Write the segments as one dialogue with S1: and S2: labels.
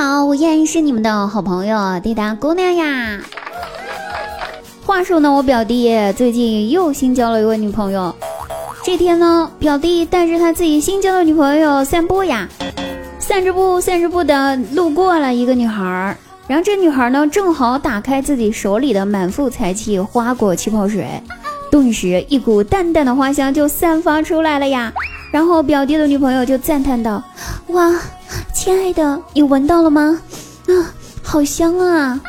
S1: 好，我依然是你们的好朋友滴答姑娘呀。话说呢，我表弟最近又新交了一位女朋友。这天呢，表弟带着他自己新交的女朋友散步呀，散着步，散着步的路过了一个女孩儿，然后这女孩呢正好打开自己手里的满腹才气花果气泡水，顿时一股淡淡的花香就散发出来了呀。然后表弟的女朋友就赞叹道：“哇，亲爱的，你闻到了吗？啊，好香啊！”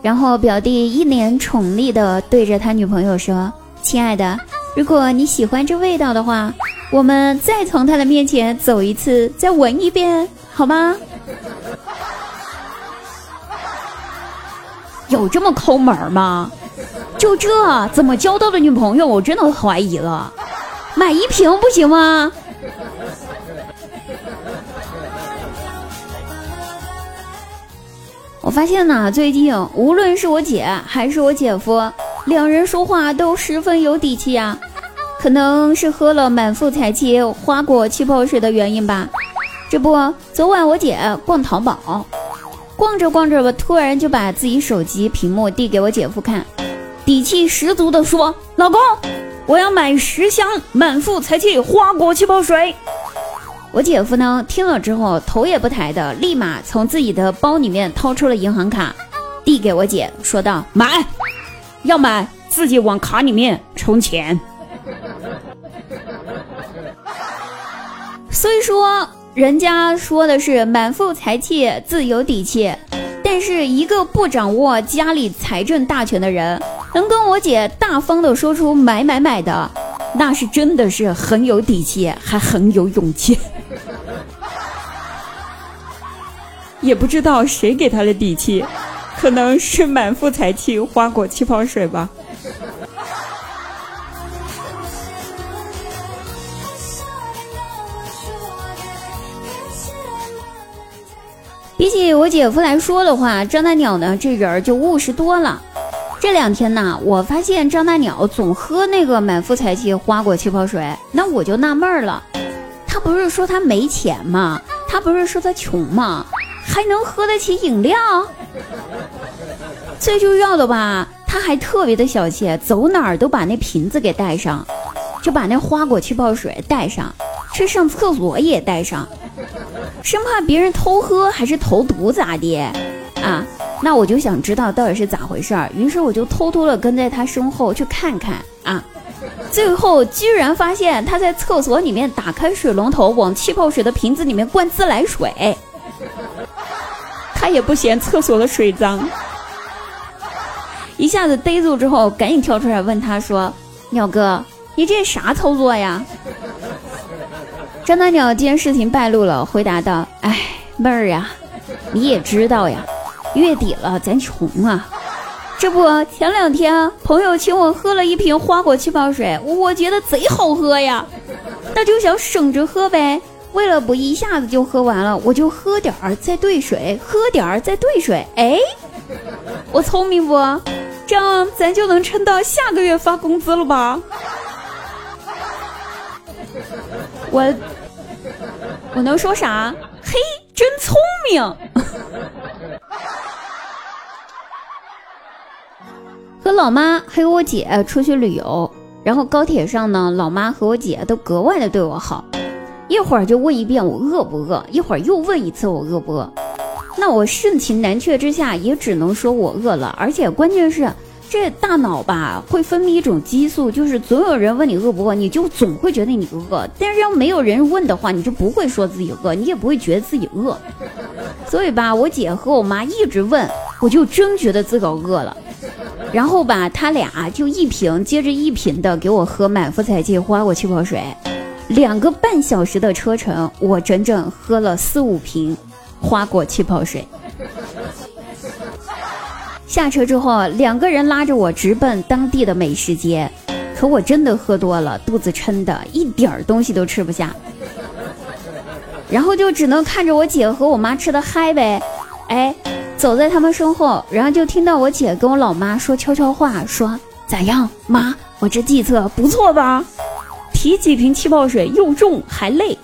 S1: 然后表弟一脸宠溺的对着他女朋友说：“亲爱的。”如果你喜欢这味道的话，我们再从他的面前走一次，再闻一遍，好吗？有这么抠门吗？就这怎么交到的女朋友？我真的怀疑了。买一瓶不行吗？发现呢，最近无论是我姐还是我姐夫。两人说话都十分有底气啊，可能是喝了满腹才气花果气泡水的原因吧。这不，昨晚我姐逛淘宝，逛着逛着吧，突然就把自己手机屏幕递给我姐夫看，底气十足的说：“老公，我要买十箱满腹才气花果气泡水。”我姐夫呢，听了之后头也不抬的，立马从自己的包里面掏出了银行卡，递给我姐，说道：“买。”要买自己往卡里面充钱。虽说人家说的是满腹财气自有底气，但是一个不掌握家里财政大权的人，能跟我姐大方的说出买买买的，那是真的是很有底气，还很有勇气。也不知道谁给他的底气。可能是满腹才气花果气泡水吧。比起我姐夫来说的话，张大鸟呢这人就务实多了。这两天呢，我发现张大鸟总喝那个满腹才气花果气泡水，那我就纳闷了。他不是说他没钱吗？他不是说他穷吗？还能喝得起饮料？最重要的吧，他还特别的小气，走哪儿都把那瓶子给带上，就把那花果气泡水带上，去上厕所也带上，生怕别人偷喝还是投毒咋的啊？那我就想知道到底是咋回事儿，于是我就偷偷的跟在他身后去看看啊，最后居然发现他在厕所里面打开水龙头，往气泡水的瓶子里面灌自来水，他也不嫌厕所的水脏。一下子逮住之后，赶紧跳出来问他说：“鸟哥，你这啥操作呀？”张大鸟见事情败露了，回答道：“哎，妹儿呀，你也知道呀，月底了，咱穷啊。这不，前两天朋友请我喝了一瓶花果气泡水，我觉得贼好喝呀，那就想省着喝呗。为了不一下子就喝完了，我就喝点儿再兑水，喝点儿再兑水。哎，我聪明不？”这样咱就能撑到下个月发工资了吧？我我能说啥？嘿，真聪明！和老妈还有我姐出去旅游，然后高铁上呢，老妈和我姐都格外的对我好，一会儿就问一遍我饿不饿，一会儿又问一次我饿不饿。那我盛情难却之下，也只能说我饿了，而且关键是这大脑吧会分泌一种激素，就是总有人问你饿不饿，你就总会觉得你饿。但是要没有人问的话，你就不会说自己饿，你也不会觉得自己饿。所以吧，我姐和我妈一直问，我就真觉得自个饿了。然后吧，他俩就一瓶接着一瓶的给我喝满腹才气花果气泡水，两个半小时的车程，我整整喝了四五瓶。花果气泡水。下车之后，两个人拉着我直奔当地的美食街。可我真的喝多了，肚子撑的一点儿东西都吃不下。然后就只能看着我姐和我妈吃的嗨呗。哎，走在他们身后，然后就听到我姐跟我老妈说悄悄话，说咋样，妈，我这计策不错吧？提几瓶气泡水又重还累，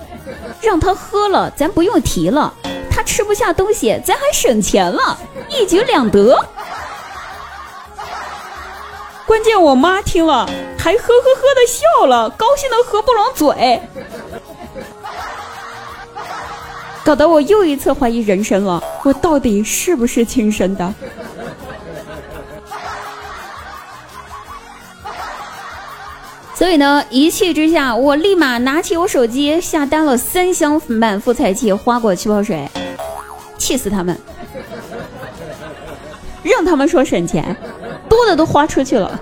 S1: 让他喝了，咱不用提了。他吃不下东西，咱还省钱了，一举两得。关键我妈听了还呵呵呵的笑了，高兴的合不拢嘴，搞得我又一次怀疑人生了，我到底是不是亲生的？所以呢，一气之下，我立马拿起我手机下单了三箱满腹才气花果气泡水，气死他们，让他们说省钱，多的都花出去了。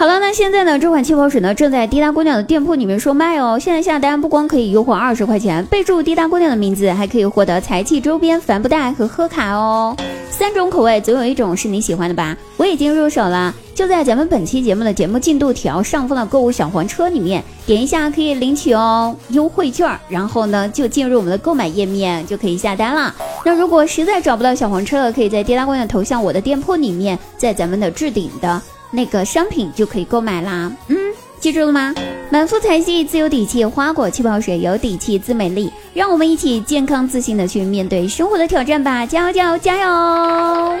S1: 好了，那现在呢，这款气泡水呢正在滴答姑娘的店铺里面售卖哦。现在下单不光可以优惠二十块钱，备注滴答姑娘的名字，还可以获得财气周边帆布袋和贺卡哦。三种口味，总有一种是你喜欢的吧？我已经入手了，就在咱们本期节目的节目进度条上方的购物小黄车里面点一下可以领取哦优惠券，然后呢就进入我们的购买页面就可以下单了。那如果实在找不到小黄车了，可以在滴答姑娘头像我的店铺里面，在咱们的置顶的。那个商品就可以购买啦，嗯，记住了吗？满腹才气，自有底气，花果气泡水有底气，自美丽，让我们一起健康自信的去面对生活的挑战吧！加油，加油，加油！